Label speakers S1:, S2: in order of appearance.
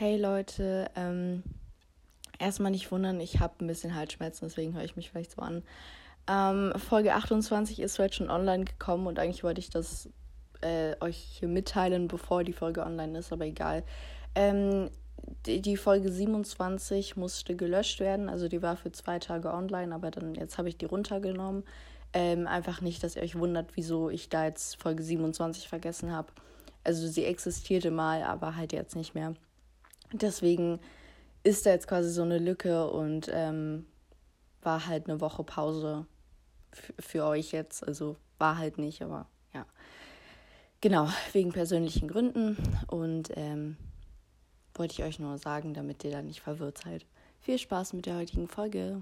S1: Hey Leute, ähm, erstmal nicht wundern, ich habe ein bisschen Halsschmerzen, deswegen höre ich mich vielleicht so an. Ähm, Folge 28 ist heute schon online gekommen und eigentlich wollte ich das äh, euch hier mitteilen, bevor die Folge online ist, aber egal. Ähm, die, die, Folge 27 musste gelöscht werden, also die war für zwei Tage online, aber dann jetzt habe ich die runtergenommen. Ähm, einfach nicht, dass ihr euch wundert, wieso ich da jetzt Folge 27 vergessen habe. Also sie existierte mal, aber halt jetzt nicht mehr. Deswegen ist da jetzt quasi so eine Lücke und ähm, war halt eine Woche Pause für euch jetzt. Also war halt nicht, aber ja. Genau, wegen persönlichen Gründen. Und ähm, wollte ich euch nur sagen, damit ihr da nicht verwirrt seid. Viel Spaß mit der heutigen Folge.